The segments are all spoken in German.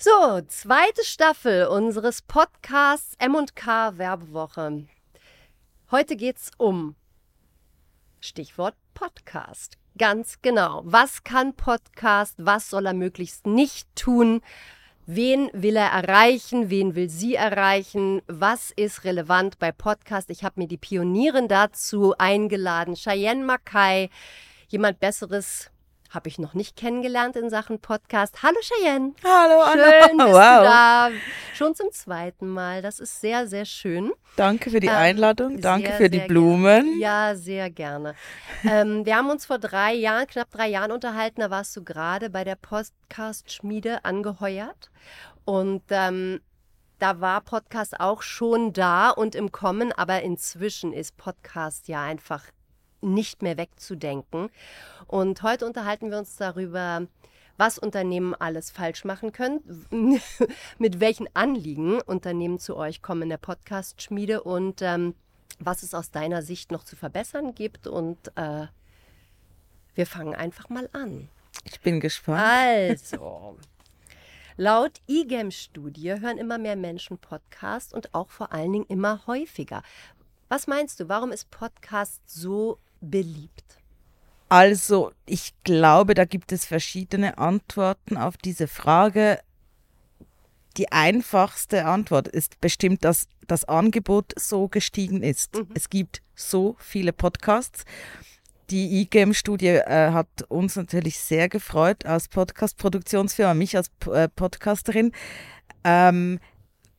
So, zweite Staffel unseres Podcasts M&K Werbewoche. Heute geht's um Stichwort Podcast. Ganz genau. Was kann Podcast? Was soll er möglichst nicht tun? Wen will er erreichen? Wen will sie erreichen? Was ist relevant bei Podcast? Ich habe mir die Pionierin dazu eingeladen. Cheyenne Mackay. Jemand Besseres habe ich noch nicht kennengelernt in Sachen Podcast. Hallo Cheyenne. Hallo Anna. Schön bist wow. du da. Schon zum zweiten Mal. Das ist sehr, sehr schön. Danke für die ähm, Einladung. Danke sehr, für die Blumen. Gerne. Ja, sehr gerne. ähm, wir haben uns vor drei Jahren, knapp drei Jahren unterhalten. Da warst du gerade bei der Podcast-Schmiede angeheuert. Und ähm, da war Podcast auch schon da und im Kommen, aber inzwischen ist Podcast ja einfach nicht mehr wegzudenken. Und heute unterhalten wir uns darüber, was Unternehmen alles falsch machen können, mit welchen Anliegen Unternehmen zu euch kommen in der Podcast-Schmiede und ähm, was es aus deiner Sicht noch zu verbessern gibt. Und äh, wir fangen einfach mal an. Ich bin gespannt. Also. Laut IGEM-Studie hören immer mehr Menschen Podcasts und auch vor allen Dingen immer häufiger. Was meinst du, warum ist Podcast so beliebt? Also, ich glaube, da gibt es verschiedene Antworten auf diese Frage. Die einfachste Antwort ist bestimmt, dass das Angebot so gestiegen ist. Mhm. Es gibt so viele Podcasts. Die IGEM-Studie äh, hat uns natürlich sehr gefreut als Podcast-Produktionsfirma, mich als äh, Podcasterin. Ähm,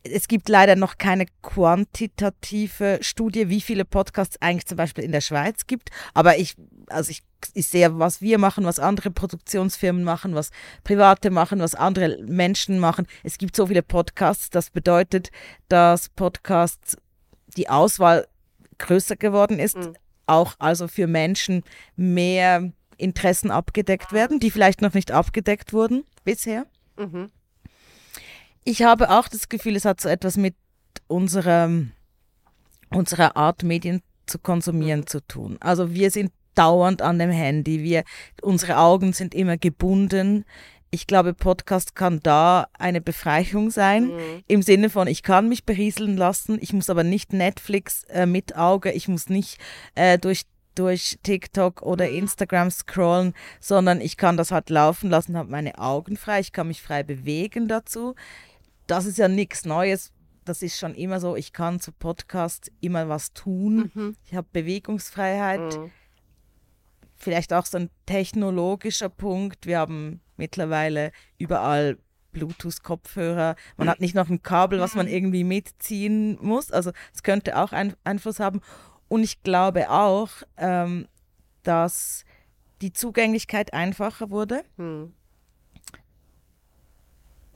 es gibt leider noch keine quantitative Studie, wie viele Podcasts eigentlich zum Beispiel in der Schweiz gibt. Aber ich, also ich, ich sehe, was wir machen, was andere Produktionsfirmen machen, was Private machen, was andere Menschen machen. Es gibt so viele Podcasts. Das bedeutet, dass Podcasts die Auswahl größer geworden ist. Mhm. Auch also für Menschen mehr Interessen abgedeckt werden, die vielleicht noch nicht abgedeckt wurden bisher. Mhm ich habe auch das Gefühl, es hat so etwas mit unserer, unserer Art, Medien zu konsumieren zu tun. Also wir sind dauernd an dem Handy, wir, unsere Augen sind immer gebunden. Ich glaube, Podcast kann da eine Befreiung sein, mhm. im Sinne von, ich kann mich berieseln lassen, ich muss aber nicht Netflix äh, mit Auge, ich muss nicht äh, durch durch TikTok oder mhm. Instagram scrollen, sondern ich kann das halt laufen lassen, habe meine Augen frei, ich kann mich frei bewegen dazu das ist ja nichts Neues. Das ist schon immer so, ich kann zu Podcasts immer was tun. Mhm. Ich habe Bewegungsfreiheit. Mhm. Vielleicht auch so ein technologischer Punkt. Wir haben mittlerweile überall Bluetooth-Kopfhörer. Man hat nicht noch ein Kabel, was man mhm. irgendwie mitziehen muss. Also es könnte auch einen Einfluss haben. Und ich glaube auch, ähm, dass die Zugänglichkeit einfacher wurde. Mhm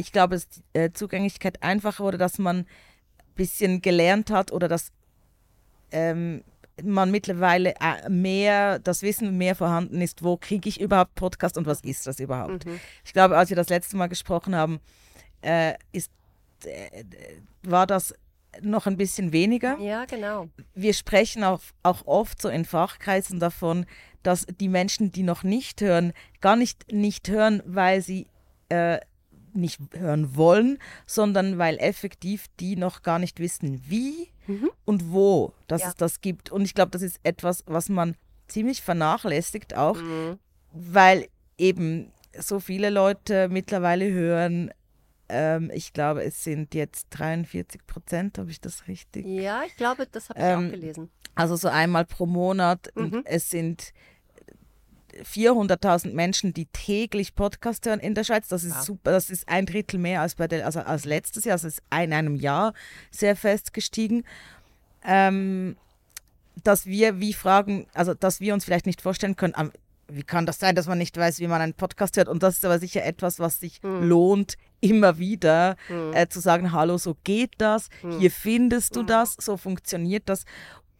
ich glaube, dass die äh, Zugänglichkeit einfacher wurde, dass man ein bisschen gelernt hat oder dass ähm, man mittlerweile äh, mehr, das Wissen mehr vorhanden ist, wo kriege ich überhaupt Podcast und was ist das überhaupt. Mhm. Ich glaube, als wir das letzte Mal gesprochen haben, äh, ist, äh, war das noch ein bisschen weniger. Ja, genau. Wir sprechen auch, auch oft so in Fachkreisen davon, dass die Menschen, die noch nicht hören, gar nicht nicht hören, weil sie äh, nicht hören wollen, sondern weil effektiv die noch gar nicht wissen, wie mhm. und wo dass ja. es das gibt. Und ich glaube, das ist etwas, was man ziemlich vernachlässigt auch, mhm. weil eben so viele Leute mittlerweile hören. Ähm, ich glaube, es sind jetzt 43 Prozent, habe ich das richtig? Ja, ich glaube, das habe ich ähm, auch gelesen. Also so einmal pro Monat. Mhm. es sind 400.000 Menschen, die täglich Podcast hören in der Schweiz. Das ist ja. super. Das ist ein Drittel mehr als bei der, also als letztes Jahr. Also ist in einem Jahr sehr fest gestiegen. Ähm, dass wir wie fragen, also dass wir uns vielleicht nicht vorstellen können, wie kann das sein, dass man nicht weiß, wie man einen Podcast hört? Und das ist aber sicher etwas, was sich mhm. lohnt, immer wieder mhm. äh, zu sagen, hallo, so geht das, mhm. hier findest du hm. das, so funktioniert das.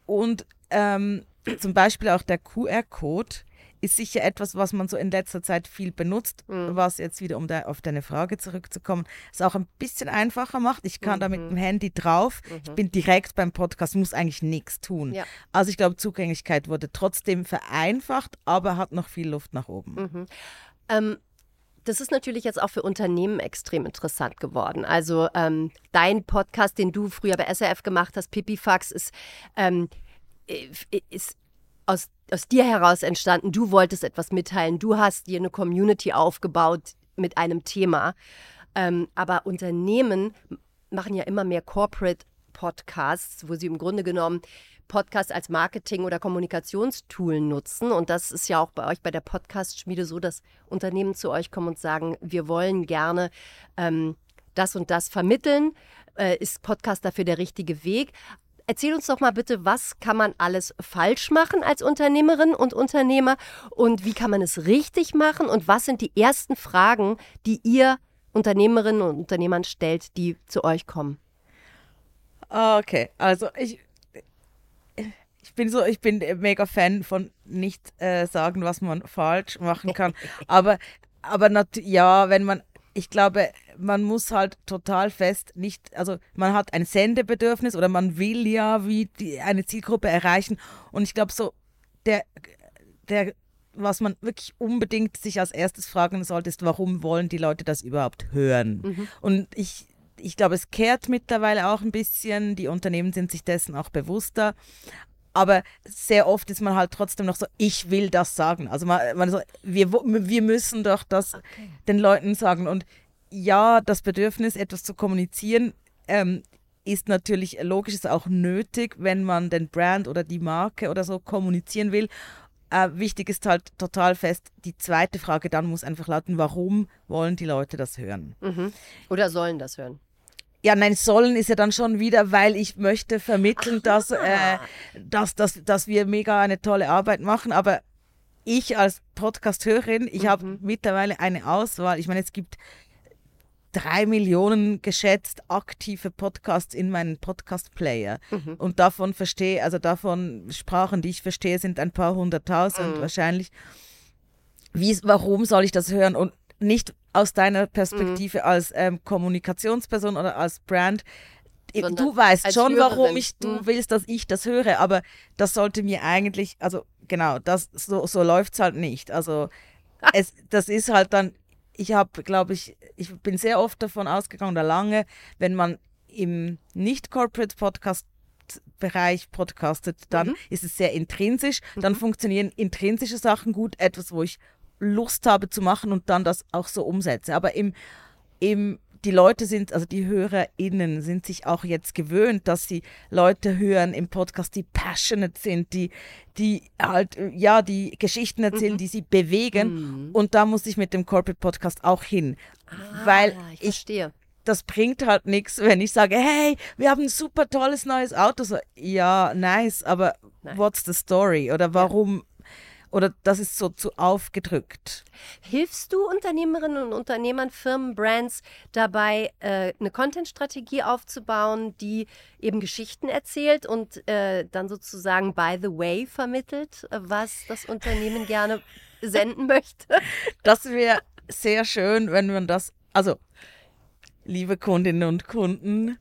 Und ähm, zum Beispiel auch der QR-Code ist sicher etwas, was man so in letzter Zeit viel benutzt, mhm. was jetzt wieder, um da auf deine Frage zurückzukommen, es auch ein bisschen einfacher macht. Ich kann mhm. da mit mhm. dem Handy drauf, mhm. ich bin direkt beim Podcast, muss eigentlich nichts tun. Ja. Also ich glaube, Zugänglichkeit wurde trotzdem vereinfacht, aber hat noch viel Luft nach oben. Mhm. Ähm, das ist natürlich jetzt auch für Unternehmen extrem interessant geworden. Also ähm, dein Podcast, den du früher bei SRF gemacht hast, Pipifax, ist, ähm, ist aus, aus dir heraus entstanden. Du wolltest etwas mitteilen. Du hast dir eine Community aufgebaut mit einem Thema. Ähm, aber Unternehmen machen ja immer mehr Corporate Podcasts, wo sie im Grunde genommen Podcasts als Marketing- oder Kommunikationstool nutzen. Und das ist ja auch bei euch bei der Podcast-Schmiede so, dass Unternehmen zu euch kommen und sagen, wir wollen gerne ähm, das und das vermitteln. Äh, ist Podcast dafür der richtige Weg? Erzähl uns doch mal bitte, was kann man alles falsch machen als Unternehmerin und Unternehmer und wie kann man es richtig machen und was sind die ersten Fragen, die ihr Unternehmerinnen und Unternehmern stellt, die zu euch kommen? Okay, also ich, ich bin so, ich bin mega Fan von nicht äh, sagen, was man falsch machen kann. aber, aber ja, wenn man, ich glaube, man muss halt total fest nicht, also man hat ein Sendebedürfnis oder man will ja wie die, eine Zielgruppe erreichen. Und ich glaube, so der, der, was man wirklich unbedingt sich als erstes fragen sollte, ist, warum wollen die Leute das überhaupt hören? Mhm. Und ich, ich glaube, es kehrt mittlerweile auch ein bisschen. Die Unternehmen sind sich dessen auch bewusster. Aber sehr oft ist man halt trotzdem noch so, ich will das sagen. Also man, man so, wir, wir müssen doch das okay. den Leuten sagen. Und ja, das Bedürfnis, etwas zu kommunizieren, ähm, ist natürlich logisch, ist auch nötig, wenn man den Brand oder die Marke oder so kommunizieren will. Äh, wichtig ist halt total fest, die zweite Frage dann muss einfach lauten, warum wollen die Leute das hören? Mhm. Oder sollen das hören? Ja, nein, sollen ist ja dann schon wieder, weil ich möchte vermitteln, dass, äh, dass, dass, dass wir mega eine tolle Arbeit machen. Aber ich als Podcast-Hörerin, ich mhm. habe mittlerweile eine Auswahl. Ich meine, es gibt drei Millionen geschätzt aktive Podcasts in meinen Podcast-Player. Mhm. Und davon verstehe, also davon Sprachen, die ich verstehe, sind ein paar hunderttausend mhm. wahrscheinlich. Wie, warum soll ich das hören? Und nicht aus deiner Perspektive mhm. als ähm, Kommunikationsperson oder als Brand. Sondern du weißt schon, Hörerin. warum ich, du mhm. willst, dass ich das höre, aber das sollte mir eigentlich, also genau, das, so, so läuft es halt nicht. Also es, das ist halt dann ich habe, glaube ich, ich bin sehr oft davon ausgegangen, oder lange, wenn man im Nicht-Corporate-Podcast Bereich podcastet, dann mhm. ist es sehr intrinsisch, dann mhm. funktionieren intrinsische Sachen gut, etwas, wo ich Lust habe zu machen und dann das auch so umsetze. Aber im, im die Leute sind, also die HörerInnen sind sich auch jetzt gewöhnt, dass sie Leute hören im Podcast, die passionate sind, die, die halt, ja, die Geschichten erzählen, mhm. die sie bewegen. Mhm. Und da muss ich mit dem Corporate Podcast auch hin. Ah, weil ich, verstehe. das bringt halt nichts, wenn ich sage, hey, wir haben ein super tolles neues Auto. So, ja, nice, aber Nein. what's the story? Oder warum oder das ist so zu aufgedrückt. Hilfst du Unternehmerinnen und Unternehmern, Firmen, Brands dabei, äh, eine Content-Strategie aufzubauen, die eben Geschichten erzählt und äh, dann sozusagen by the way vermittelt, was das Unternehmen gerne senden möchte? Das wäre sehr schön, wenn man das, also liebe Kundinnen und Kunden,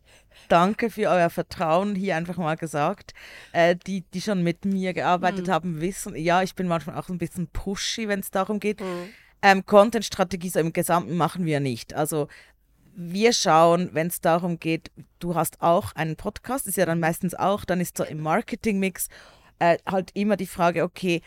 danke für euer Vertrauen, hier einfach mal gesagt. Äh, die, die schon mit mir gearbeitet mhm. haben, wissen, ja, ich bin manchmal auch ein bisschen pushy, wenn es darum geht. Mhm. Ähm, Content-Strategie so im Gesamten machen wir nicht. Also wir schauen, wenn es darum geht, du hast auch einen Podcast, ist ja dann meistens auch, dann ist so im Marketing-Mix äh, halt immer die Frage, okay,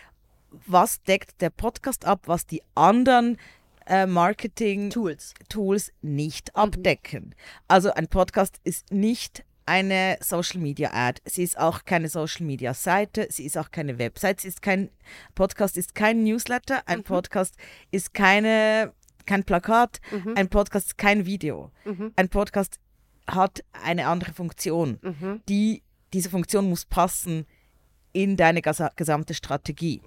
was deckt der Podcast ab, was die anderen äh, Marketing-Tools Tools nicht mhm. abdecken. Also ein Podcast ist nicht eine Social Media Ad. Sie ist auch keine Social Media Seite, sie ist auch keine Website, sie ist kein Podcast ist kein Newsletter, ein mhm. Podcast ist keine kein Plakat, mhm. ein Podcast ist kein Video. Mhm. Ein Podcast hat eine andere Funktion. Mhm. Die diese Funktion muss passen in deine gesamte Strategie.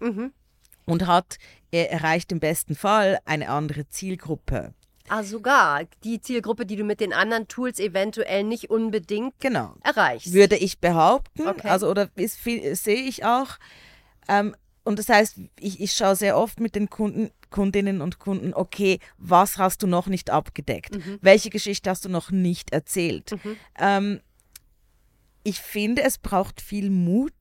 Und hat, er erreicht im besten Fall eine andere Zielgruppe. Ah, sogar. Die Zielgruppe, die du mit den anderen Tools eventuell nicht unbedingt genau. erreichst. Würde ich behaupten. Okay. Also, oder sehe ich auch. Ähm, und das heißt, ich, ich schaue sehr oft mit den Kunden, Kundinnen und Kunden, okay, was hast du noch nicht abgedeckt? Mhm. Welche Geschichte hast du noch nicht erzählt? Mhm. Ähm, ich finde, es braucht viel Mut,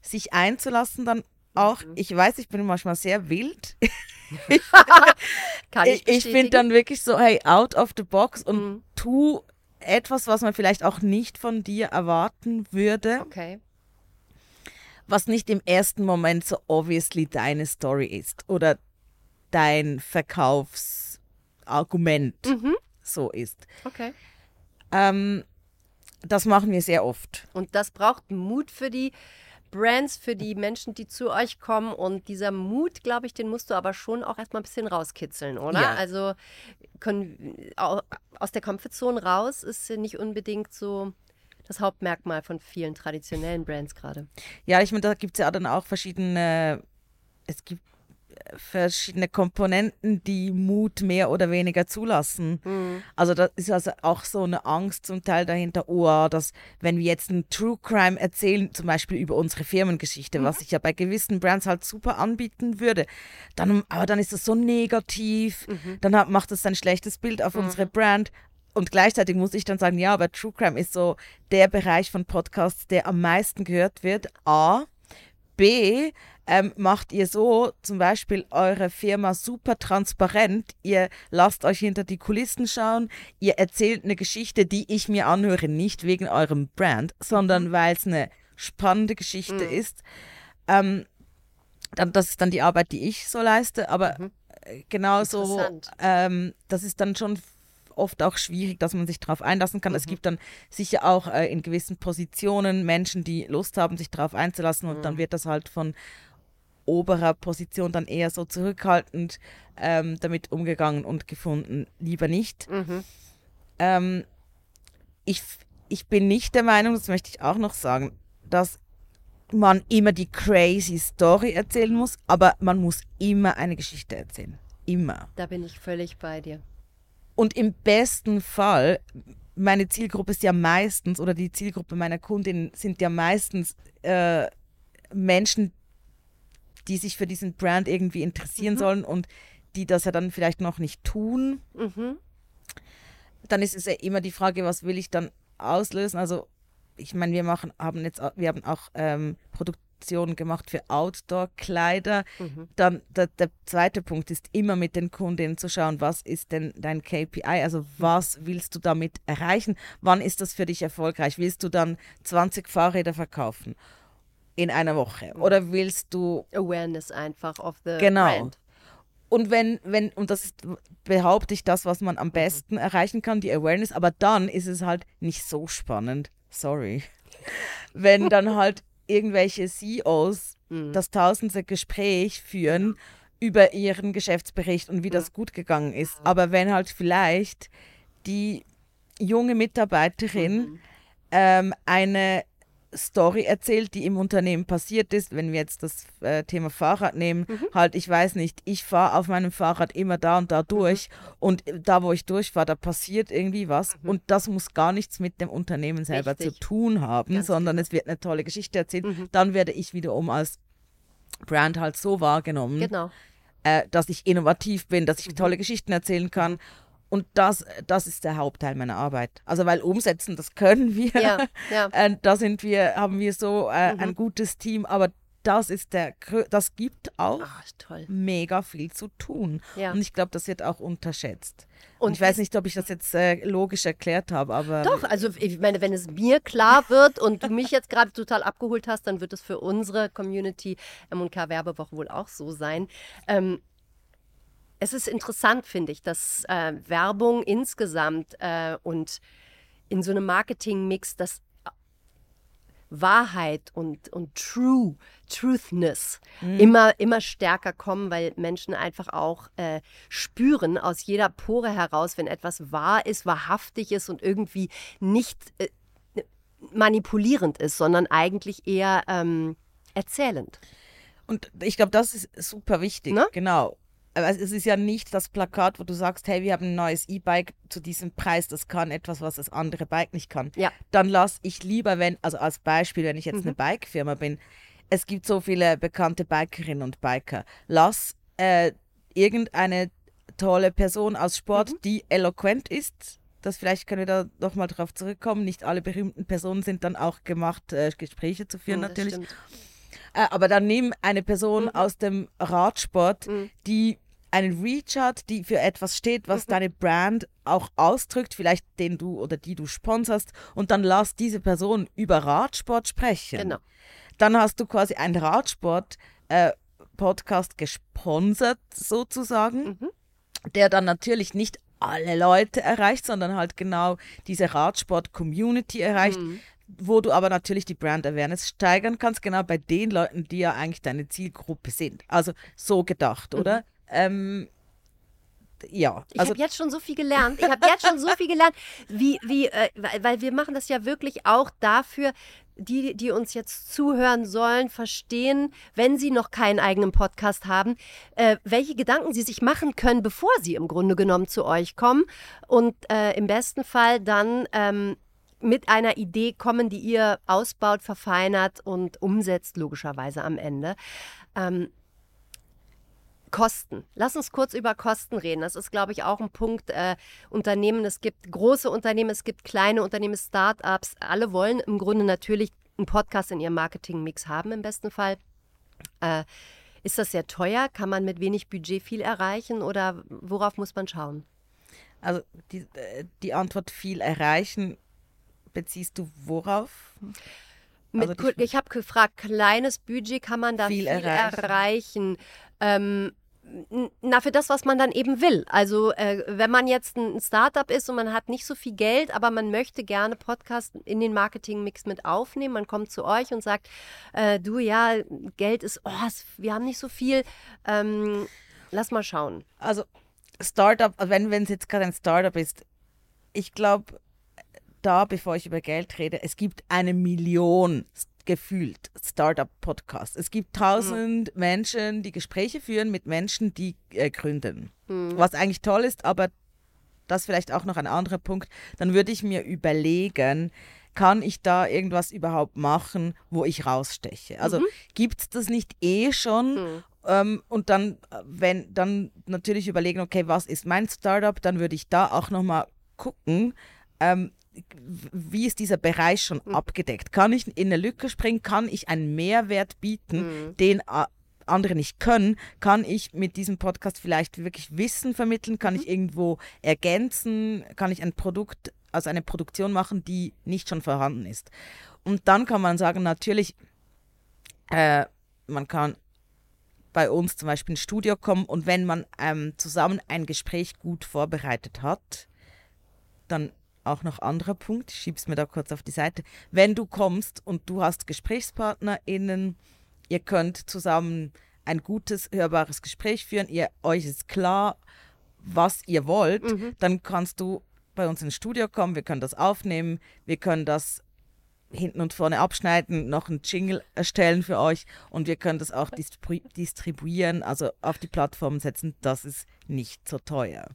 sich einzulassen, dann auch, mhm. ich weiß, ich bin manchmal sehr wild. Ich ich, ich finde dann wirklich so, hey, out of the box und Mhm. tu etwas, was man vielleicht auch nicht von dir erwarten würde, Okay. was nicht im ersten Moment so obviously deine Story ist oder dein Verkaufsargument Mhm. so ist. Okay. Ähm, das machen wir sehr oft. Und das braucht Mut für die Brands, für die Menschen, die zu euch kommen. Und dieser Mut, glaube ich, den musst du aber schon auch erstmal ein bisschen rauskitzeln, oder? Ja. Also können, au- aus der Komfortzone raus ist nicht unbedingt so das Hauptmerkmal von vielen traditionellen Brands gerade. Ja, ich meine, da gibt es ja dann auch verschiedene, es gibt verschiedene Komponenten, die Mut mehr oder weniger zulassen. Also da ist also auch so eine Angst zum Teil dahinter, oh, dass wenn wir jetzt ein True Crime erzählen, zum Beispiel über unsere Firmengeschichte, was ich ja bei gewissen Brands halt super anbieten würde, dann, aber dann ist das so negativ, dann hat, macht das ein schlechtes Bild auf unsere Brand. Und gleichzeitig muss ich dann sagen, ja, aber True Crime ist so der Bereich von Podcasts, der am meisten gehört wird. A. B, ähm, macht ihr so zum Beispiel eure Firma super transparent. Ihr lasst euch hinter die Kulissen schauen. Ihr erzählt eine Geschichte, die ich mir anhöre, nicht wegen eurem Brand, sondern weil es eine spannende Geschichte ist. Ähm, dann, das ist dann die Arbeit, die ich so leiste. Aber äh, genauso, ähm, das ist dann schon oft auch schwierig, dass man sich darauf einlassen kann. Es gibt dann sicher auch äh, in gewissen Positionen Menschen, die Lust haben, sich darauf einzulassen und dann wird das halt von oberer Position dann eher so zurückhaltend ähm, damit umgegangen und gefunden, lieber nicht. Mhm. Ähm, ich, ich bin nicht der Meinung, das möchte ich auch noch sagen, dass man immer die crazy Story erzählen muss, aber man muss immer eine Geschichte erzählen. Immer. Da bin ich völlig bei dir. Und im besten Fall, meine Zielgruppe ist ja meistens, oder die Zielgruppe meiner Kundinnen sind ja meistens äh, Menschen, die sich für diesen Brand irgendwie interessieren sollen und die das ja dann vielleicht noch nicht tun. Mhm. Dann ist es ja immer die Frage, was will ich dann auslösen? Also ich meine, wir machen, haben jetzt, wir haben auch ähm, Produktionen gemacht für Outdoor-Kleider. Mhm. Dann der, der zweite Punkt ist immer mit den Kundinnen zu schauen, was ist denn dein KPI? Also was willst du damit erreichen? Wann ist das für dich erfolgreich? Willst du dann 20 Fahrräder verkaufen in einer Woche? Oder willst du Awareness einfach of the Genau. brand. und wenn, wenn, und das ist, behaupte ich, das, was man am besten erreichen kann, die Awareness, aber dann ist es halt nicht so spannend. Sorry. Wenn dann halt irgendwelche CEOs das tausendste Gespräch führen über ihren Geschäftsbericht und wie das gut gegangen ist. Aber wenn halt vielleicht die junge Mitarbeiterin ähm, eine Story erzählt, die im Unternehmen passiert ist. Wenn wir jetzt das äh, Thema Fahrrad nehmen, halt, ich weiß nicht, ich fahre auf meinem Fahrrad immer da und da durch und da, wo ich durchfahre, da passiert irgendwie was und das muss gar nichts mit dem Unternehmen selber Richtig. zu tun haben, Ganz sondern es wird eine tolle Geschichte erzählt. Dann werde ich wiederum als Brand halt so wahrgenommen, Genau. äh, dass ich innovativ bin, dass ich tolle Geschichten erzählen kann. Und das, das ist der Hauptteil meiner Arbeit. Also weil umsetzen, das können wir. Ja, ja. Da sind wir, haben wir so äh, ein gutes Team, aber das ist der, das gibt auch Ach, mega viel zu tun. Ja. Und ich glaube, das wird auch unterschätzt. Und Und ich weiß nicht, ob ich das jetzt äh, logisch erklärt habe, aber Doch, also ich meine, wenn es mir klar wird und du mich jetzt gerade total abgeholt hast, dann wird es für unsere Community M&K Werbewoche wohl auch so sein. Ähm, es ist interessant, finde ich, dass äh, Werbung insgesamt äh, und in so einem Marketing-Mix, dass Wahrheit und, und True, Truthness immer, immer stärker kommen, weil Menschen einfach auch äh, spüren aus jeder Pore heraus, wenn etwas wahr ist, wahrhaftig ist und irgendwie nicht äh, manipulierend ist, sondern eigentlich eher ähm, erzählend. Und ich glaube, das ist super wichtig. Ne? Genau. Aber es ist ja nicht das Plakat, wo du sagst, hey, wir haben ein neues E-Bike zu diesem Preis, das kann etwas, was das andere Bike nicht kann. Ja. Dann lass ich lieber, wenn, also als Beispiel, wenn ich jetzt Mhm. eine Bike-Firma bin, es gibt so viele bekannte Bikerinnen und Biker. Lass äh, irgendeine tolle Person aus Sport, Mhm. die eloquent ist. Das vielleicht können wir da nochmal drauf zurückkommen. Nicht alle berühmten Personen sind dann auch gemacht, äh, Gespräche zu führen Das natürlich. Äh, aber dann nimm eine Person aus dem Radsport, Mhm. die einen Reach hat, die für etwas steht, was mhm. deine Brand auch ausdrückt, vielleicht den du oder die du sponsorst, und dann lass diese Person über Radsport sprechen. Genau. Dann hast du quasi einen Radsport-Podcast äh, gesponsert, sozusagen, mhm. der dann natürlich nicht alle Leute erreicht, sondern halt genau diese Radsport-Community erreicht. Mhm wo du aber natürlich die Brand Awareness steigern kannst, genau bei den Leuten, die ja eigentlich deine Zielgruppe sind. Also so gedacht, mhm. Ähm, ja. Ich also, habe jetzt schon so viel gelernt. Ich habe jetzt schon so viel gelernt, wie, wie, äh, weil wir machen das ja wirklich auch dafür, die, die uns jetzt zuhören sollen, verstehen, wenn sie noch keinen eigenen Podcast haben, äh, welche Gedanken sie sich machen können, bevor sie im Grunde genommen zu euch kommen. Und äh, im besten Fall dann ähm, mit einer Idee kommen, die ihr ausbaut, verfeinert und umsetzt, logischerweise am Ende. Ähm, Kosten. Lass uns kurz über Kosten reden. Das ist, glaube ich, auch ein Punkt. Äh, Unternehmen, es gibt große Unternehmen, es gibt kleine Unternehmen, Start-ups. Alle wollen im Grunde natürlich einen Podcast in ihrem Marketing-Mix haben, im besten Fall. Äh, ist das sehr teuer? Kann man mit wenig Budget viel erreichen oder worauf muss man schauen? Also die, äh, die Antwort viel erreichen beziehst du worauf? Mit, also ich habe gefragt, kleines Budget kann man da viel, viel erreichen. erreichen. Ähm, na, für das, was man dann eben will. Also, äh, wenn man jetzt ein Startup ist und man hat nicht so viel Geld, aber man möchte gerne Podcast in den Marketingmix mit aufnehmen, man kommt zu euch und sagt, äh, du, ja, Geld ist, oh, wir haben nicht so viel, ähm, lass mal schauen. Also, Startup, wenn es jetzt gerade ein Startup ist, ich glaube, da, bevor ich über Geld rede, es gibt eine Million gefühlt Startup-Podcasts. Es gibt tausend mhm. Menschen, die Gespräche führen mit Menschen, die äh, gründen. Mhm. Was eigentlich toll ist, aber das vielleicht auch noch ein anderer Punkt. Dann würde ich mir überlegen, kann ich da irgendwas überhaupt machen, wo ich raussteche? Also mhm. gibt es das nicht eh schon? Mhm. Ähm, und dann, wenn, dann natürlich überlegen, okay, was ist mein Startup? Dann würde ich da auch nochmal gucken, ähm, wie ist dieser Bereich schon mhm. abgedeckt? Kann ich in eine Lücke springen? Kann ich einen Mehrwert bieten, mhm. den andere nicht können? Kann ich mit diesem Podcast vielleicht wirklich Wissen vermitteln? Kann mhm. ich irgendwo ergänzen? Kann ich ein Produkt, also eine Produktion machen, die nicht schon vorhanden ist? Und dann kann man sagen, natürlich, äh, man kann bei uns zum Beispiel ins Studio kommen und wenn man ähm, zusammen ein Gespräch gut vorbereitet hat, dann auch noch anderer Punkt, ich schiebe es mir da kurz auf die Seite. Wenn du kommst und du hast GesprächspartnerInnen, ihr könnt zusammen ein gutes, hörbares Gespräch führen, ihr, euch ist klar, was ihr wollt, mhm. dann kannst du bei uns ins Studio kommen, wir können das aufnehmen, wir können das hinten und vorne abschneiden, noch einen Jingle erstellen für euch und wir können das auch distribu distribuieren, also auf die Plattform setzen. Das ist nicht so teuer.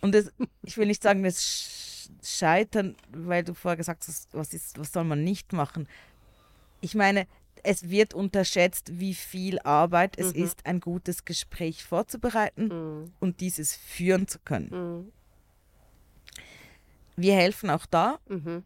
Und das, ich will nicht sagen, das Scheitern, weil du vorher gesagt hast, was, ist, was soll man nicht machen. Ich meine, es wird unterschätzt, wie viel Arbeit es mhm. ist, ein gutes Gespräch vorzubereiten mhm. und dieses führen zu können. Mhm. Wir helfen auch da. Mhm.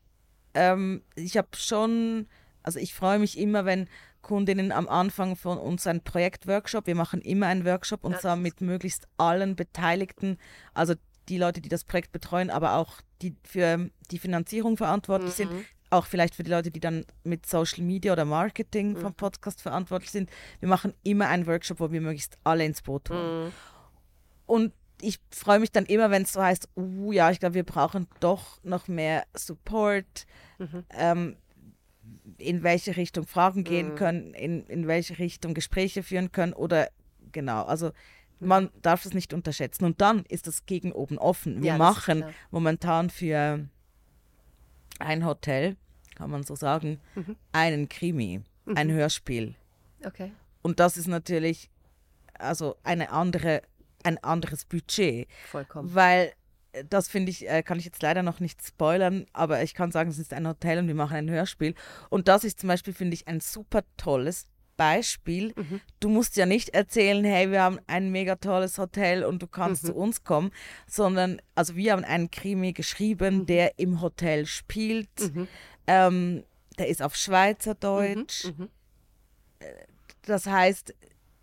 Ähm, ich habe schon, also ich freue mich immer, wenn Kundinnen am Anfang von uns ein Projektworkshop. Wir machen immer einen Workshop und zwar mit möglichst allen Beteiligten, also die Leute, die das Projekt betreuen, aber auch die für die Finanzierung verantwortlich mhm. sind, auch vielleicht für die Leute, die dann mit Social Media oder Marketing mhm. vom Podcast verantwortlich sind. Wir machen immer einen Workshop, wo wir möglichst alle ins Boot holen. Mhm. Und ich freue mich dann immer, wenn es so heißt, uh, ja, ich glaube, wir brauchen doch noch mehr Support, mhm. ähm, in welche Richtung Fragen gehen mhm. können, in, in welche Richtung Gespräche führen können oder genau, also man darf es nicht unterschätzen. Und dann ist das gegen oben offen. Wir ja, machen momentan für ein Hotel, kann man so sagen, mhm. einen Krimi, mhm. ein Hörspiel. Okay. Und das ist natürlich also eine andere, ein anderes Budget. Vollkommen. Weil äh, das finde ich, äh, kann ich jetzt leider noch nicht spoilern, aber ich kann sagen, es ist ein Hotel und wir machen ein Hörspiel. Und das ist zum Beispiel, finde ich, ein super tolles Beispiel. Mhm. Du musst ja nicht erzählen, hey, wir haben ein mega tolles Hotel und du kannst mhm. zu uns kommen, sondern, also wir haben einen Krimi geschrieben, mhm. der im Hotel spielt. Mhm. Ähm, der ist auf Schweizerdeutsch. Mhm. Mhm. Äh, das heißt,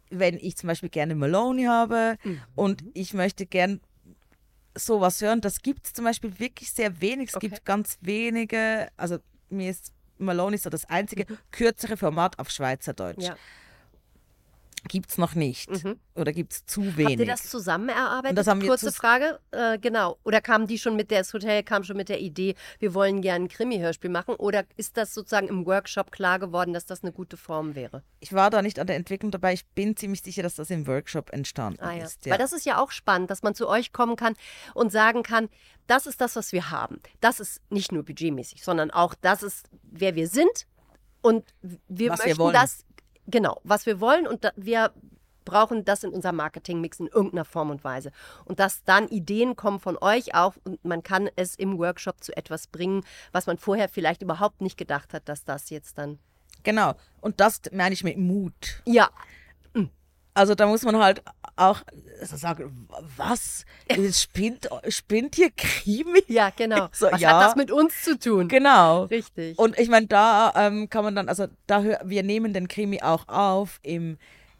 wenn ich zum Beispiel gerne Maloney habe und ich möchte gern sowas hören. Das gibt es zum Beispiel wirklich sehr wenig. Es Okay. gibt ganz wenige, also mir ist Maloney so das einzige kürzere Format auf Schweizerdeutsch. Mhm. Ja. Gibt es noch nicht. Mhm. Oder gibt es zu Habt wenig. ihr das zusammen erarbeitet? Und das haben wir Kurze Frage, äh, genau. Oder kam die schon mit der, das Hotel kam schon mit der Idee, wir wollen gerne ein Krimi-Hörspiel machen? Oder ist das sozusagen im Workshop klar geworden, dass das eine gute Form wäre? ich war da nicht an der Entwicklung dabei. Ich bin ziemlich sicher, dass das im Workshop entstanden Ah ja. ist. Ja. Weil das ist ja auch spannend, dass man zu euch kommen kann und sagen kann, das ist das, was wir haben. Das ist nicht nur budgetmäßig, sondern auch das ist, wer wir sind. Und wir Was wir möchten wollen. das, genau, was wir wollen. Und da, wir brauchen das in unserem Marketingmix in irgendeiner Form und Weise. Und dass dann Ideen kommen von euch auch und man kann es im Workshop zu etwas bringen, was man vorher vielleicht überhaupt nicht gedacht hat, dass das jetzt dann. Genau. Und das meine ich mit Mut. Ja, Also da muss man halt auch so sagen, was? Spinnt, spinnt hier Krimi? ja, genau. So, was ja. hat das mit uns zu tun? Genau. Richtig. Und ich meine, da ähm, kann man dann, also da wir nehmen den Krimi auch auf im,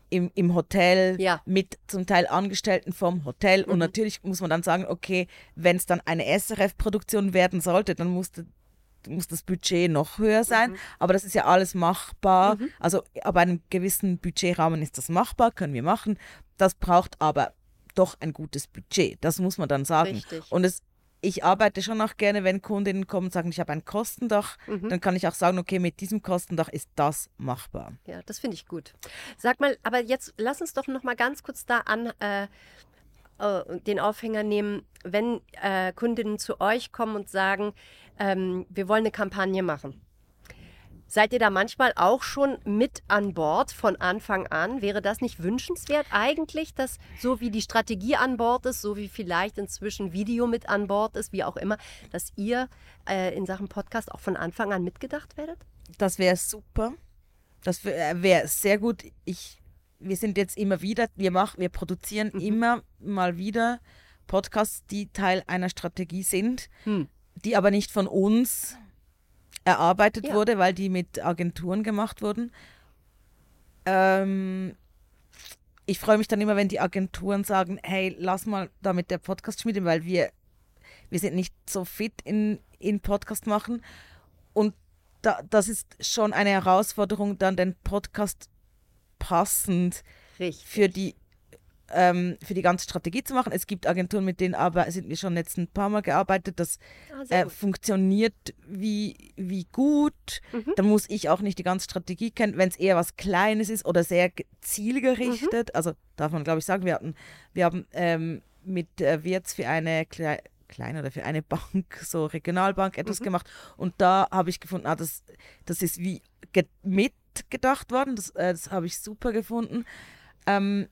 im, im Hotel Ja. Mhm. mit zum Teil Angestellten vom Hotel. Und natürlich muss man dann sagen, okay, wenn es dann eine SRF-Produktion werden sollte, dann musste muss das Budget noch höher sein, aber das ist ja alles machbar. Also ab einem gewissen Budgetrahmen ist das machbar, können wir machen. Das braucht aber doch ein gutes Budget, das muss man dann sagen. Richtig. Und es, ich arbeite schon auch gerne, wenn Kundinnen kommen und sagen, ich habe ein Kostendach, Mhm. dann kann ich auch sagen, okay, mit diesem Kostendach ist das machbar. Ja, das finde ich gut. Sag mal, aber jetzt lass uns doch noch mal ganz kurz da an äh, äh, den Aufhänger nehmen, wenn äh, Kundinnen zu euch kommen und sagen, ähm, wir wollen eine Kampagne machen. Seid ihr da manchmal auch schon mit an Bord von Anfang an? Wäre das nicht wünschenswert eigentlich, dass so wie die Strategie an Bord ist, so wie vielleicht inzwischen Video mit an Bord ist, wie auch immer, dass ihr äh, in Sachen Podcast auch von Anfang an mitgedacht werdet? Das wäre super. Das wäre wär sehr gut. Ich, wir sind jetzt immer wieder, wir machen, wir produzieren Mhm. immer mal wieder Podcasts, die Teil einer Strategie sind, Hm. Die aber nicht von uns erarbeitet Ja. wurde, weil die mit Agenturen gemacht wurden. Ähm, ich freue mich dann immer, wenn die Agenturen sagen, hey, lass mal da mit der Podcast schmieden, weil wir, wir sind nicht so fit in, in Podcast machen. Und da, das ist schon eine Herausforderung, dann den Podcast passend Richtig. für die, ähm, für die ganze Strategie zu machen. Es gibt Agenturen, mit denen aber sind wir schon jetzt ein paar Mal gearbeitet. Das Ah, äh, funktioniert wie, wie gut. Mhm. Dann muss ich auch nicht die ganze Strategie kennen, wenn es eher was Kleines ist oder sehr ge- zielgerichtet. Also darf man, glaube ich, sagen, wir hatten, wir haben ähm, mit äh, Wirts für eine Klei kleine oder für eine Bank, so Regionalbank etwas Mhm. gemacht. Und da habe ich gefunden, ah, das, das ist wie ge mitgedacht worden. Das, äh, das habe ich super gefunden. Ähm,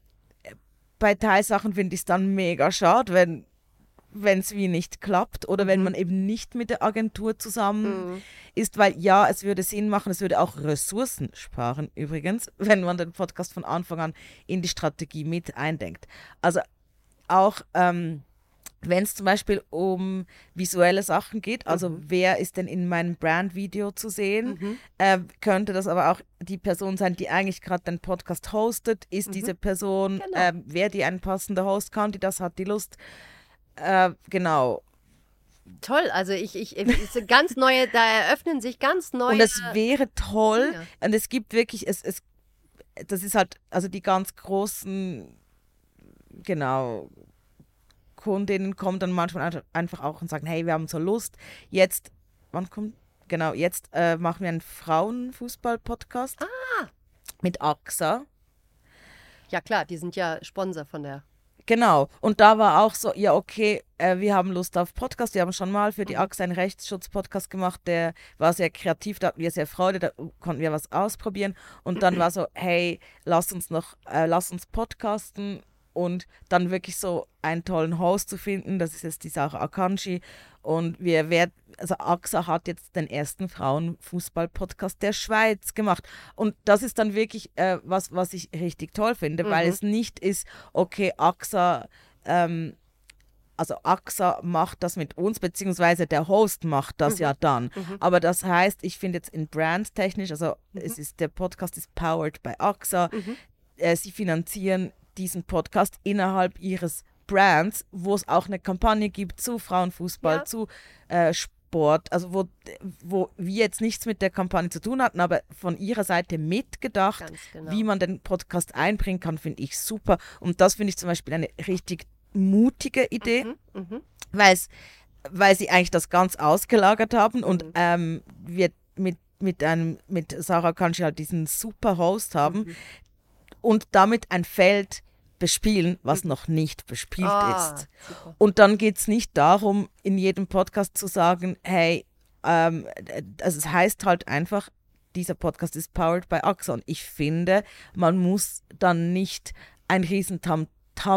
bei Teilsachen finde ich es dann mega schade, wenn wenn es wie nicht klappt oder wenn Mhm. man eben nicht mit der Agentur zusammen Mhm. ist, weil ja, es würde Sinn machen, es würde auch Ressourcen sparen übrigens, wenn man den Podcast von Anfang an in die Strategie mit eindenkt. Also auch ähm, wenn es zum Beispiel um visuelle Sachen geht, also Mhm. wer ist denn in meinem Brand-Video zu sehen, Mhm. äh, könnte das aber auch die Person sein, die eigentlich gerade den Podcast hostet. Ist Mhm. diese Person, Genau. ähm, wer die ein passender Host kann, die das hat, die Lust. Äh, genau. Toll, also ich, ich, ist ganz neue, da eröffnen sich ganz neue. Und es wäre toll. Dinge. Und es gibt wirklich, es, es, das ist halt, also die ganz großen, genau, Kundinnen kommen dann manchmal einfach- auch und sagen, hey, wir haben so Lust. Jetzt, wann kommt, genau, jetzt äh, machen wir einen Frauenfußball-Podcast. Ah. Mit AXA. ja klar, die sind ja Sponsor von der. Genau. Und da war auch so, ja, okay, äh, wir haben Lust auf Podcast. Wir haben schon mal für die Mhm. AXA einen Rechtsschutz-Podcast gemacht, der war sehr kreativ, da hatten wir sehr Freude, da konnten wir was ausprobieren. Und dann war so, hey, lass uns noch, äh, lass uns podcasten und dann wirklich so einen tollen Host zu finden. Das ist jetzt die Sarah Akanji. Und wir werden, also AXA hat jetzt den ersten Frauenfußball-Podcast der Schweiz gemacht. Und das ist dann wirklich äh, was, was ich richtig toll finde, weil Mhm. es nicht ist, okay, AXA, ähm, also AXA macht das mit uns, beziehungsweise der Host macht das Mhm. ja dann. Mhm. Aber das heißt, ich finde jetzt in Brand technisch, also Mhm. es ist, der Podcast ist powered by AXA. Mhm. äh, sie finanzieren diesen Podcast innerhalb ihres Brands, wo es auch eine Kampagne gibt zu Frauenfußball, Ja. zu äh, Sport, also wo, wo wir jetzt nichts mit der Kampagne zu tun hatten, aber von ihrer Seite mitgedacht, genau. wie man den Podcast einbringen kann, finde ich super. Und das finde ich zum Beispiel eine richtig mutige Idee, Mhm, weil es weil sie eigentlich das ganz ausgelagert haben und Mhm. ähm, wir mit, mit, einem, mit Sarah Kanji halt diesen super Host haben Mhm. und damit ein Feld bespielen, was noch nicht bespielt Ah, ist. super. Und dann geht es nicht darum, in jedem Podcast zu sagen, hey, ähm, äh, also es heißt halt einfach, dieser Podcast ist powered by Axon. Ich finde, man muss dann nicht ein riesen Tam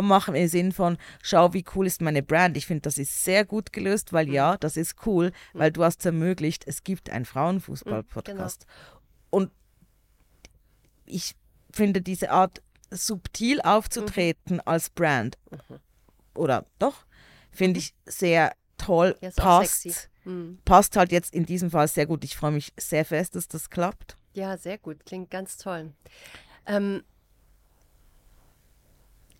machen im Sinn von, schau, wie cool ist meine Brand. Ich finde, das ist sehr gut gelöst, weil ja, das ist cool, weil du hast es ermöglicht, es gibt einen Frauenfußball-Podcast. Und ich finde diese Art, subtil aufzutreten als Brand, oder doch, finde ich sehr toll, Ja, passt. Mhm. passt halt jetzt in diesem Fall sehr gut. Ich freue mich sehr fest, dass das klappt. Ja, sehr gut. Klingt ganz toll. Ähm,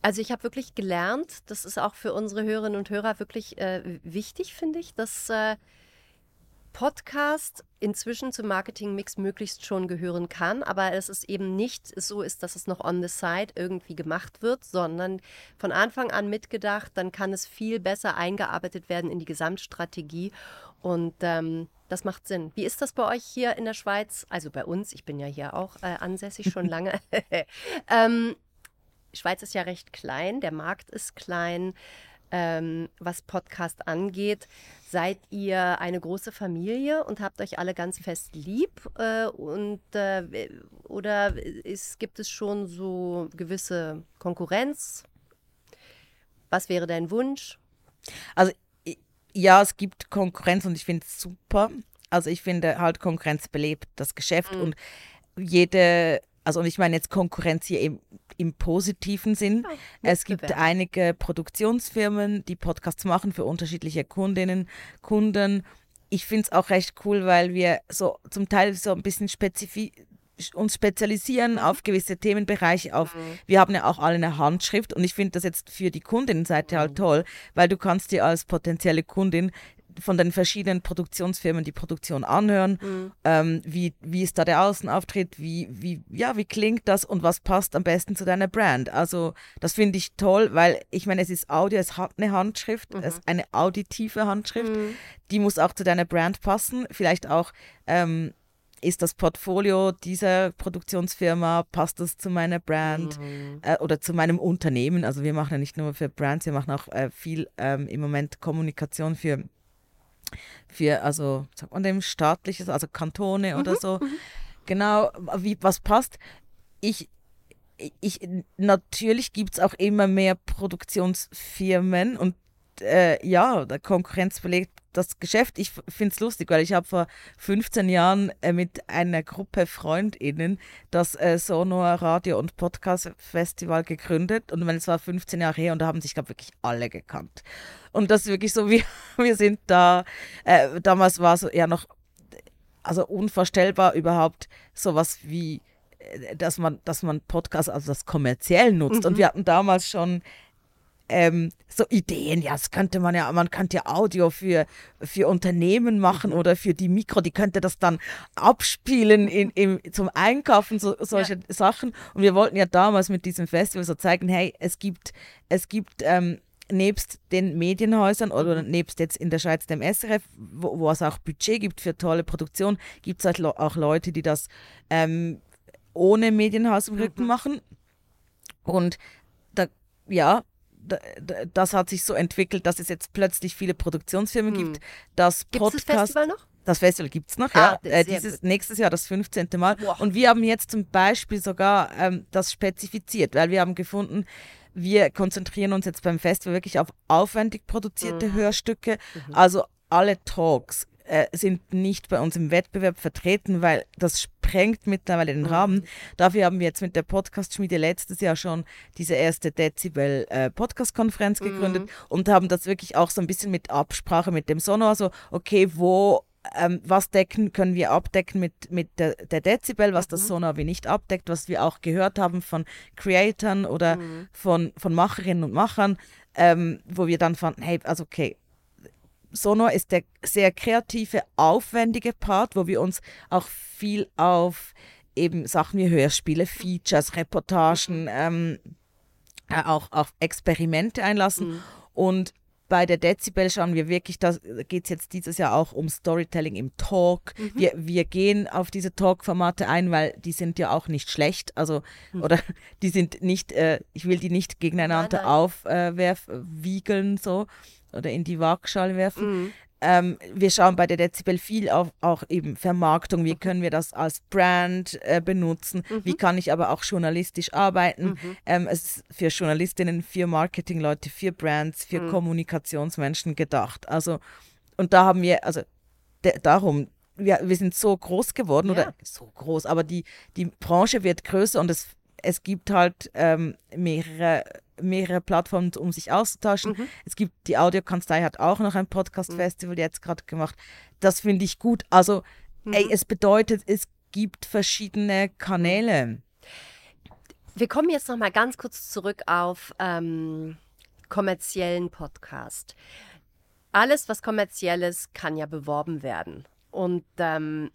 also ich habe wirklich gelernt, das ist auch für unsere Hörerinnen und Hörer wirklich äh, wichtig, finde ich, dass äh, Podcast inzwischen zum Marketingmix möglichst schon gehören kann, aber es ist eben nicht so ist, dass es noch on the side irgendwie gemacht wird, sondern von Anfang an mitgedacht, dann kann es viel besser eingearbeitet werden in die Gesamtstrategie und ähm, das macht Sinn. Wie ist das bei euch hier in der Schweiz? Also bei uns, ich bin ja hier auch äh, ansässig schon lange. ähm, Schweiz ist ja recht klein, der Markt ist klein. Ähm, was Podcast angeht, seid ihr eine große Familie und habt euch alle ganz fest lieb? Äh, und äh, oder ist, gibt es schon so gewisse Konkurrenz? Was wäre dein Wunsch? Also ja, es gibt Konkurrenz und ich finde es super. Also ich finde halt Konkurrenz belebt das Geschäft Mhm. und jede, also und ich meine jetzt Konkurrenz hier im, im positiven Sinn. es gibt einige Produktionsfirmen, die Podcasts machen für unterschiedliche Kundinnen, Kunden. Ich finde es auch recht cool, weil wir so zum Teil so ein bisschen spezifi uns spezialisieren auf gewisse Themenbereiche, auf wir haben ja auch alle eine Handschrift und ich finde das jetzt für die Kundinnenseite halt toll, weil du kannst dir als potenzielle Kundin von den verschiedenen Produktionsfirmen die Produktion anhören, ähm, wie, wie ist da der Außenauftritt, wie, wie, ja, wie klingt das und was passt am besten zu deiner Brand. Also das finde ich toll, weil ich meine, es ist Audio, es hat eine Handschrift, es ist eine auditive Handschrift, die muss auch zu deiner Brand passen, vielleicht auch ähm, ist das Portfolio dieser Produktionsfirma, passt das zu meiner Brand äh, oder zu meinem Unternehmen? Also wir machen ja nicht nur für Brands, wir machen auch äh, viel ähm, im Moment Kommunikation für, für also sagt man dem staatliches, also Kantone oder so. Genau, wie, was passt. Ich, ich, natürlich gibt es auch immer mehr Produktionsfirmen und äh, ja, der Konkurrenz belegt das Geschäft. Ich finde es lustig, weil ich habe vor 15 Jahren äh, mit einer Gruppe FreundInnen das äh, Sonor Radio- und Podcast-Festival gegründet. Und wenn es war 15 Jahre her und da haben sich, glaube ich, wirklich alle gekannt. Und das ist wirklich so, wir, wir sind da, äh, damals war so eher noch, also unvorstellbar überhaupt sowas wie, äh, dass man, dass man Podcast, also das kommerziell nutzt. Und wir hatten damals schon ähm, so Ideen, ja, das könnte man ja, man könnte ja Audio für, für Unternehmen machen oder für die Mikro, die könnte das dann abspielen in, im, zum Einkaufen, so, solche Sachen. Und wir wollten ja damals mit diesem Festival so zeigen, hey, es gibt, es gibt ähm, nebst den Medienhäusern oder nebst jetzt in der Schweiz dem SRF, wo, wo es auch Budget gibt für tolle Produktion, gibt es halt auch Leute, die das ähm, ohne Medienhaus im Rücken machen. Und da, ja, das hat sich so entwickelt, dass es jetzt plötzlich viele Produktionsfirmen gibt. Das Gibt es das Podcast, Festival noch? das Festival gibt es noch, Ah, ja. Äh, dieses nächstes Jahr das 15. Mal. Wow. Und wir haben jetzt zum Beispiel sogar ähm, das spezifiziert, weil wir haben gefunden, wir konzentrieren uns jetzt beim Festival wirklich auf aufwendig produzierte Mhm. Hörstücke. Also alle Talks äh, sind nicht bei uns im Wettbewerb vertreten, weil das sprengt mittlerweile Mhm. den Rahmen. Dafür haben wir jetzt mit der Podcast-Schmiede letztes Jahr schon diese erste Dezibel äh, Podcast-Konferenz gegründet Mhm. und haben das wirklich auch so ein bisschen mit Absprache mit dem Sonor, so, okay, wo ähm, was decken, können wir abdecken mit, mit der, der Dezibel, was das Sonar wie nicht abdeckt, was wir auch gehört haben von Creatoren oder Mhm. von, von Macherinnen und Machern, ähm, wo wir dann fanden, hey, also okay, Sonor ist der sehr kreative, aufwendige Part, wo wir uns auch viel auf eben Sachen wie Hörspiele, Features, Reportagen, ähm, äh, auch auf Experimente einlassen. Mhm. Und bei der Dezibel schauen wir wirklich, da geht es jetzt dieses Jahr auch um Storytelling im Talk. Mhm. Wir, wir gehen auf diese Talk-Formate ein, weil die sind ja auch nicht schlecht. Also, oder die sind nicht, äh, ich will die nicht gegeneinander Nein, nein. aufwerfen, wiegeln so oder in die Waagschale werfen. Mhm. Ähm, wir schauen bei der Dezibel viel auf auch eben Vermarktung. Wie können wir das als Brand äh, benutzen? Wie kann ich aber auch journalistisch arbeiten? Ähm, es ist für Journalistinnen, für Marketingleute, für Brands, für Kommunikationsmenschen gedacht. Also, und da haben wir, also de, darum, wir, wir sind so groß geworden Ja. oder so groß, aber die, die Branche wird größer und es, es gibt halt ähm, mehrere, mehrere Plattformen, um sich auszutauschen. Es gibt, die Audiokanzlei hat auch noch ein Podcast-Festival jetzt gerade gemacht. Das finde ich gut. Also, ey, es bedeutet, es gibt verschiedene Kanäle. Wir kommen jetzt noch mal ganz kurz zurück auf ähm, kommerziellen Podcast. Alles, was kommerziell ist, kann ja beworben werden. Und ähm,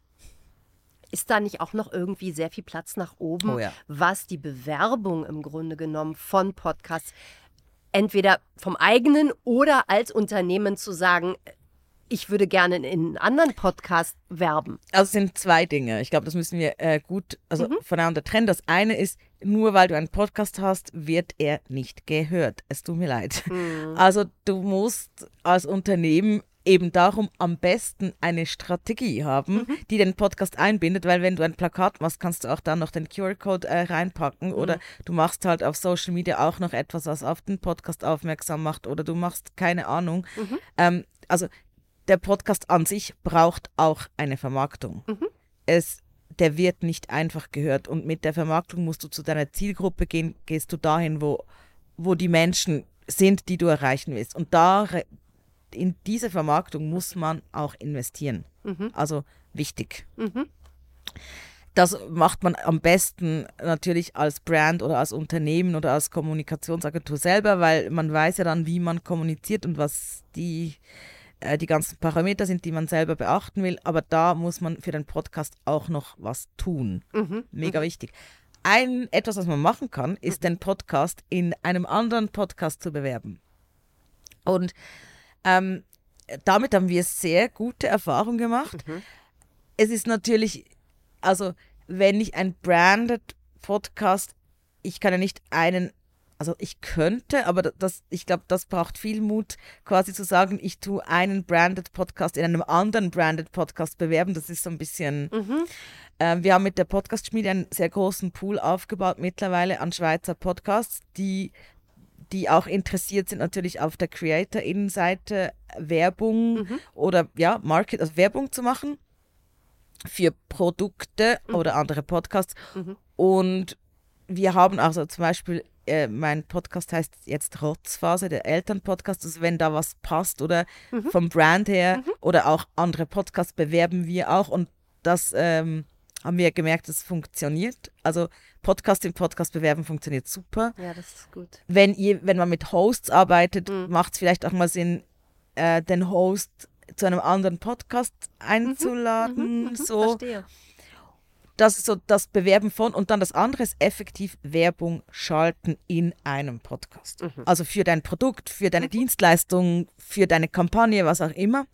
ist da nicht auch noch irgendwie sehr viel Platz nach oben, Oh ja. was die Bewerbung im Grunde genommen von Podcasts entweder vom eigenen oder als Unternehmen zu sagen, ich würde gerne in einen anderen Podcast werben. Also es sind zwei Dinge. Ich glaube, das müssen wir äh, gut also voneinander trennen. Das eine ist, nur weil du einen Podcast hast, wird er nicht gehört. Es tut mir leid. Also du musst als Unternehmen eben darum am besten eine Strategie haben, die den Podcast einbindet, weil wenn du ein Plakat machst, kannst du auch dann noch den QR-Code äh, reinpacken oder du machst halt auf Social Media auch noch etwas, was auf den Podcast aufmerksam macht oder du machst keine Ahnung. Ähm, also der Podcast an sich braucht auch eine Vermarktung. Es, der wird nicht einfach gehört und mit der Vermarktung musst du zu deiner Zielgruppe gehen, gehst du dahin, wo, wo die Menschen sind, die du erreichen willst. Und da in diese Vermarktung muss man auch investieren. Also wichtig. Das macht man am besten natürlich als Brand oder als Unternehmen oder als Kommunikationsagentur selber, weil man weiß ja dann, wie man kommuniziert und was die, äh, die ganzen Parameter sind, die man selber beachten will. Aber da muss man für den Podcast auch noch was tun. Mega wichtig. Ein, etwas, was man machen kann, ist den Podcast in einem anderen Podcast zu bewerben. Und ähm, damit haben wir sehr gute Erfahrungen gemacht. Es ist natürlich, also wenn ich ein branded Podcast, ich kann ja nicht einen, also ich könnte, aber das, ich glaube, das braucht viel Mut, quasi zu sagen, ich tue einen branded Podcast in einem anderen branded Podcast bewerben. Das ist so ein bisschen. Ähm, wir haben mit der Podcast-Schmiede einen sehr großen Pool aufgebaut mittlerweile an Schweizer Podcasts, die die auch interessiert sind natürlich auf der Creator-Innenseite Werbung oder ja, Market, also Werbung zu machen für Produkte oder andere Podcasts. Und wir haben also zum Beispiel, äh, mein Podcast heißt jetzt Rotzphase, der Elternpodcast, also wenn da was passt oder vom Brand her oder auch andere Podcasts bewerben wir auch. Und das ähm, haben wir gemerkt, es funktioniert. Also Podcast im Podcast bewerben funktioniert super Ja, das ist gut. wenn, ihr, wenn man mit Hosts arbeitet, Mhm. macht es vielleicht auch mal Sinn, äh, den Host zu einem anderen Podcast einzuladen. So, Mhm. Verstehe. das ist so das Bewerben von und dann das andere ist effektiv Werbung schalten in einem Podcast. Mhm. Also für dein Produkt, für deine Dienstleistung, für deine Kampagne, was auch immer.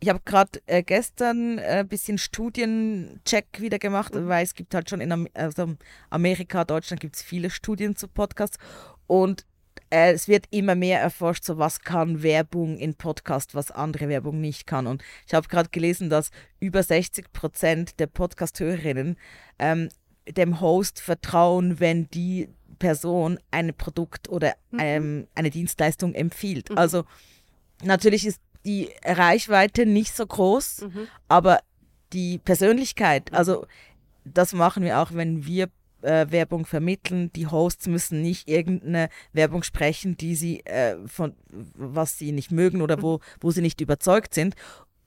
Ich habe gerade äh, gestern ein bisschen Studiencheck wieder gemacht, Mhm. weil es gibt halt schon in Am also Amerika, Deutschland gibt es viele Studien zu Podcasts und äh, es wird immer mehr erforscht, so was kann Werbung in Podcast, was andere Werbung nicht kann. Und ich habe gerade gelesen, dass über 60 Prozent der Podcast-Hörerinnen ähm, dem Host vertrauen, wenn die Person ein Produkt oder ähm, eine Dienstleistung empfiehlt. Also natürlich ist die Reichweite nicht so groß, aber die Persönlichkeit, also das machen wir auch, wenn wir äh, Werbung vermitteln. Die Hosts müssen nicht irgendeine Werbung sprechen, die sie äh, von was sie nicht mögen oder wo, wo sie nicht überzeugt sind.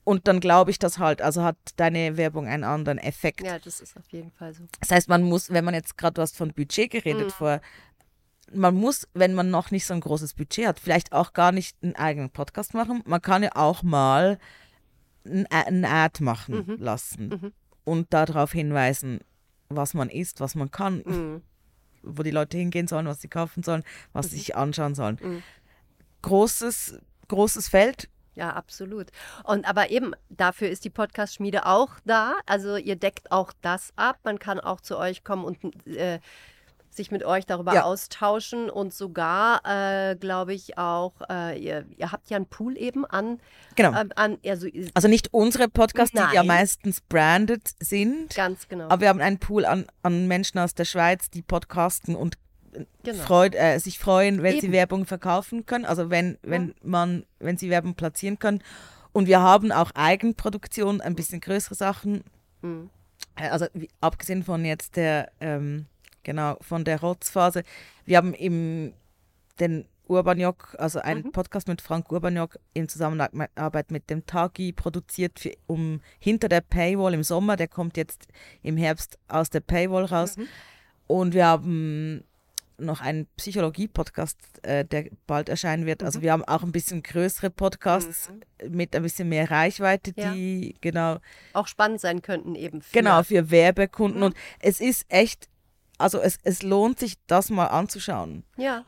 Und dann glaube ich das halt, also hat deine Werbung einen anderen Effekt. Ja, das ist auf jeden Fall so. Das heißt, man muss, wenn man jetzt gerade was von Budget geredet Mhm. vor, man muss, wenn man noch nicht so ein großes Budget hat, vielleicht auch gar nicht einen eigenen Podcast machen. Man kann ja auch mal ein, Ad machen Mhm. lassen Mhm. und darauf hinweisen, was man isst, was man kann, Mhm. wo die Leute hingehen sollen, was sie kaufen sollen, was sie sich anschauen sollen. Mhm. Großes, großes Feld. Ja, absolut. Und aber eben, dafür ist die Podcast-Schmiede auch da. Also ihr deckt auch das ab. Man kann auch zu euch kommen und äh, sich mit euch darüber Ja. austauschen und sogar, äh, glaube ich, auch, äh, ihr, ihr habt ja einen Pool eben an, Genau. ähm, an also Also nicht unsere Podcasts, die ja Nein. meistens branded sind, ganz genau. aber wir haben einen Pool an, an Menschen aus der Schweiz, die podcasten und genau. freut, äh, sich freuen, wenn sie Eben. Werbung verkaufen können, also wenn, wenn man, wenn sie Werbung platzieren können. Und wir haben auch Eigenproduktion, ein bisschen größere Sachen. Mhm. Äh, Also wie, abgesehen von jetzt der, ähm, genau, von der Rotzphase. Wir haben im den Urbaniok, also einen Mhm. Podcast mit Frank Urbaniok in Zusammenarbeit mit dem Tagi produziert, für, um hinter der Paywall im Sommer, der kommt jetzt im Herbst aus der Paywall raus. Mhm. Und wir haben noch einen Psychologie-Podcast, äh, der bald erscheinen wird. Also Mhm. wir haben auch ein bisschen größere Podcasts mit ein bisschen mehr Reichweite, Ja. die genau, Auch spannend sein könnten eben. Für, genau für Werbekunden. Mhm. Und es ist echt, also es, es lohnt sich, das mal anzuschauen. Ja,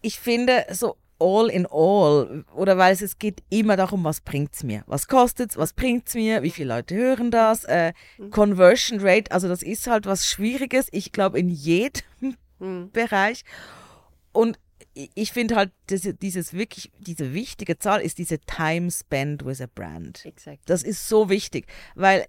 Ich finde so all in all, oder weil es, es geht immer darum, was bringt es mir? Was kostet es? Was bringt es mir? Wie viele Leute hören das? Äh, Mhm. Conversion Rate, also das ist halt was Schwieriges. Ich glaube, in jedem Mhm. Bereich. Und ich finde halt, diese, dieses wirklich, diese wichtige Zahl ist diese Time spent with a brand. exakt. Das ist so wichtig, weil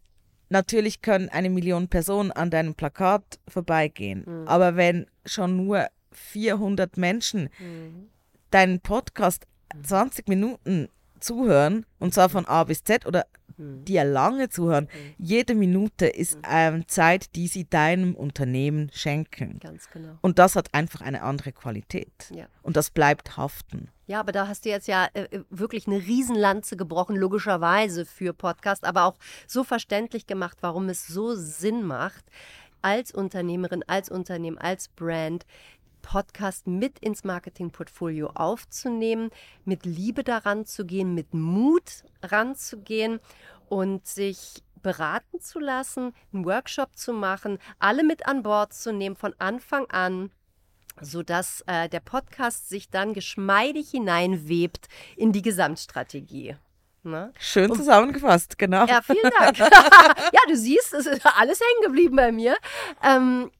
natürlich können eine Million Personen an deinem Plakat vorbeigehen. Mhm. Aber wenn schon nur 400 Menschen Mhm. deinen Podcast 20 Minuten zuhören, und zwar von A bis Z oder die ja lange zuhören, jede Minute ist ähm, Zeit, die sie deinem Unternehmen schenken. Ganz genau. Und das hat einfach eine andere Qualität. Ja. Und das bleibt haften. Ja, aber da hast du jetzt ja äh, wirklich eine Riesenlanze gebrochen, logischerweise für Podcast, aber auch so verständlich gemacht, warum es so Sinn macht, als Unternehmerin, als Unternehmen, als Brand Podcast mit ins Marketingportfolio aufzunehmen, mit Liebe daran zu gehen, mit Mut ranzugehen und sich beraten zu lassen, einen Workshop zu machen, alle mit an Bord zu nehmen von Anfang an sodass äh, der Podcast sich dann geschmeidig hineinwebt in die Gesamtstrategie. Ne? Schön zusammengefasst, genau. Ja, vielen Dank. ja, du siehst, es ist alles hängen geblieben bei mir. Ähm,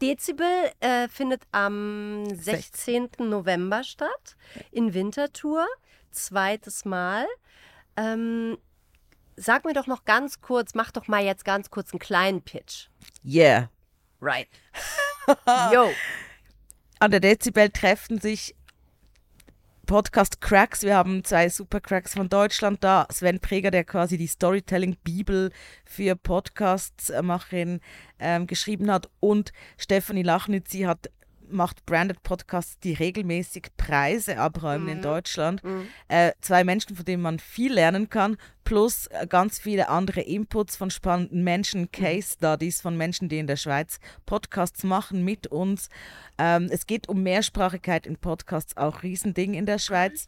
Dezibel äh, findet am 16. November statt in Winterthur. Zweites Mal. Ähm, sag mir doch noch ganz kurz, mach doch mal jetzt ganz kurz einen kleinen Pitch. Yeah. Right. Yo. An der Dezibel treffen sich Podcast Cracks. Wir haben zwei Super Cracks von Deutschland da. Sven Preger, der quasi die Storytelling-Bibel für Podcasts-Macherin ähm, geschrieben hat. Und Stefanie Lachnitz, sie hat macht Branded Podcasts, die regelmäßig Preise abräumen in Deutschland. Mhm. Äh, zwei Menschen, von denen man viel lernen kann, plus äh, ganz viele andere Inputs von spannenden Menschen, Case Studies von Menschen, die in der Schweiz Podcasts machen mit uns. Ähm, es geht um Mehrsprachigkeit in Podcasts, auch Riesending in der Schweiz.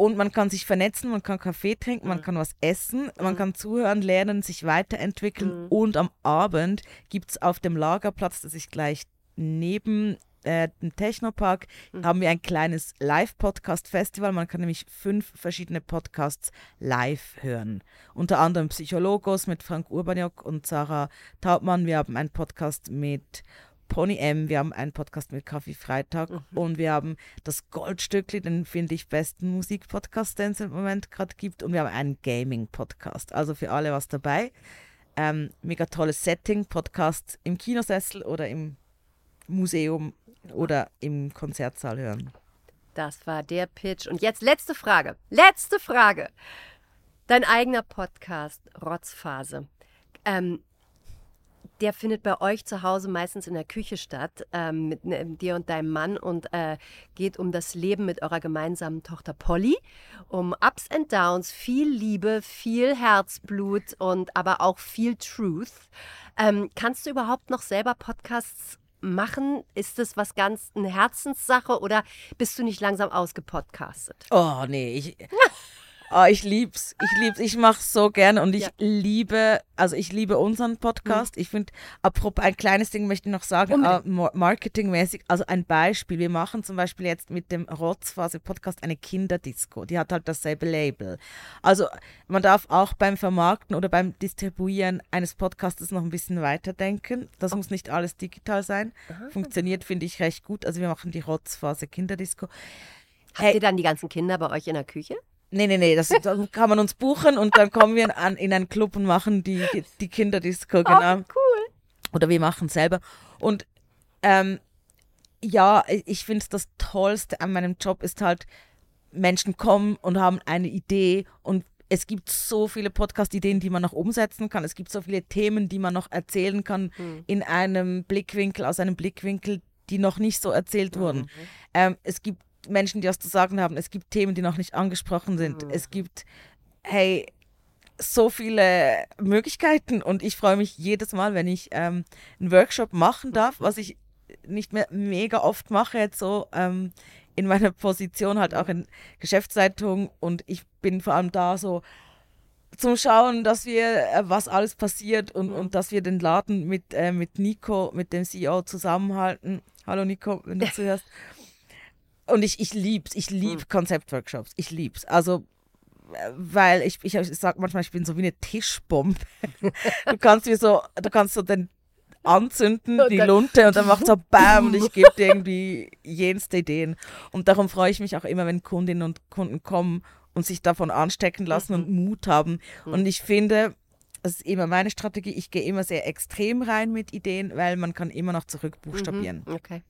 Und man kann sich vernetzen, man kann Kaffee trinken, man kann was essen, man kann zuhören, lernen, sich weiterentwickeln. Und am Abend gibt es auf dem Lagerplatz, das ist gleich neben äh, dem Technopark, haben wir ein kleines Live-Podcast-Festival. Man kann nämlich fünf verschiedene Podcasts live hören. Unter anderem Psychologos mit Frank Urbaniok und Sarah Taubmann. Wir haben einen Podcast mit Pony M, wir haben einen Podcast mit Kaffee Freitag und wir haben das Goldstückli, den finde ich besten Musikpodcast, den es im Moment gerade gibt und wir haben einen Gaming-Podcast. Also für alle was dabei. Ähm, mega tolles Setting, Podcast im Kinosessel oder im Museum oder im Konzertsaal hören. Das war der Pitch. Und jetzt letzte Frage. Letzte Frage. Dein eigener Podcast, Rotzphase. Ähm, der findet bei euch zu Hause meistens in der Küche statt, ähm, mit ne, dir und deinem Mann und äh, geht um das Leben mit eurer gemeinsamen Tochter Polly, um Ups and Downs, viel Liebe, viel Herzblut und aber auch viel Truth. Ähm, kannst du überhaupt noch selber Podcasts machen? Ist das was ganz eine Herzenssache oder bist du nicht langsam ausgepodcastet? Oh nee, ich, Oh, ich lieb's. Ich lieb's. Ich mach's so gerne und ich ja. liebe, also ich liebe unseren Podcast. Mhm. Ich finde, apropos ein kleines Ding möchte ich noch sagen, uh, marketingmäßig, also ein Beispiel. Wir machen zum Beispiel jetzt mit dem Rotzphase Podcast eine Kinderdisco. Die hat halt dasselbe Label. Also man darf auch beim Vermarkten oder beim Distribuieren eines Podcasts noch ein bisschen weiterdenken. Das oh. muss nicht alles digital sein. Aha. Funktioniert, finde ich, recht gut. Also wir machen die Rotzphase Kinderdisco. Habt hey, ihr dann die ganzen Kinder bei euch in der Küche? Nee, nee, nee, das, das kann man uns buchen und dann kommen wir an, in einen Club und machen die, die Kinderdisco, oh, genau. Cool. Oder wir machen es selber. Und ähm, ja, ich finde das Tollste an meinem Job ist halt, Menschen kommen und haben eine Idee und es gibt so viele Podcast-Ideen, die man noch umsetzen kann. Es gibt so viele Themen, die man noch erzählen kann mhm. in einem Blickwinkel, aus einem Blickwinkel, die noch nicht so erzählt wurden. Mhm. Ähm, es gibt Menschen, die was zu sagen haben. Es gibt Themen, die noch nicht angesprochen sind. Mhm. Es gibt, hey, so viele Möglichkeiten und ich freue mich jedes Mal, wenn ich ähm, einen Workshop machen darf, was ich nicht mehr mega oft mache, jetzt so ähm, in meiner Position halt auch in Geschäftsleitung und ich bin vor allem da so zum Schauen, dass wir, äh, was alles passiert und, mhm. und dass wir den Laden mit, äh, mit Nico, mit dem CEO zusammenhalten. Hallo Nico, wenn du zuhörst. Und ich, ich lieb's, ich lieb hm. Konzeptworkshops. Ich lieb's. Also, äh, weil ich, ich, ich sag manchmal, ich bin so wie eine Tischbombe. du kannst wie so, du kannst so den anzünden, die Lunte, und dann macht so BAM und ich gebe dir irgendwie jenste Ideen. Und darum freue ich mich auch immer, wenn Kundinnen und Kunden kommen und sich davon anstecken lassen mhm. und Mut haben. Mhm. Und ich finde, das ist immer meine Strategie, ich gehe immer sehr extrem rein mit Ideen, weil man kann immer noch zurückbuchstabieren. Mhm. Okay.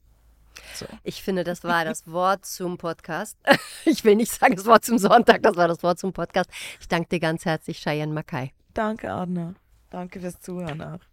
So. Ich finde, das war das Wort zum Podcast. Ich will nicht sagen das Wort zum Sonntag, das war das Wort zum Podcast. Ich danke dir ganz herzlich, Cheyenne Mackay. Danke, Adna. Danke fürs Zuhören auch.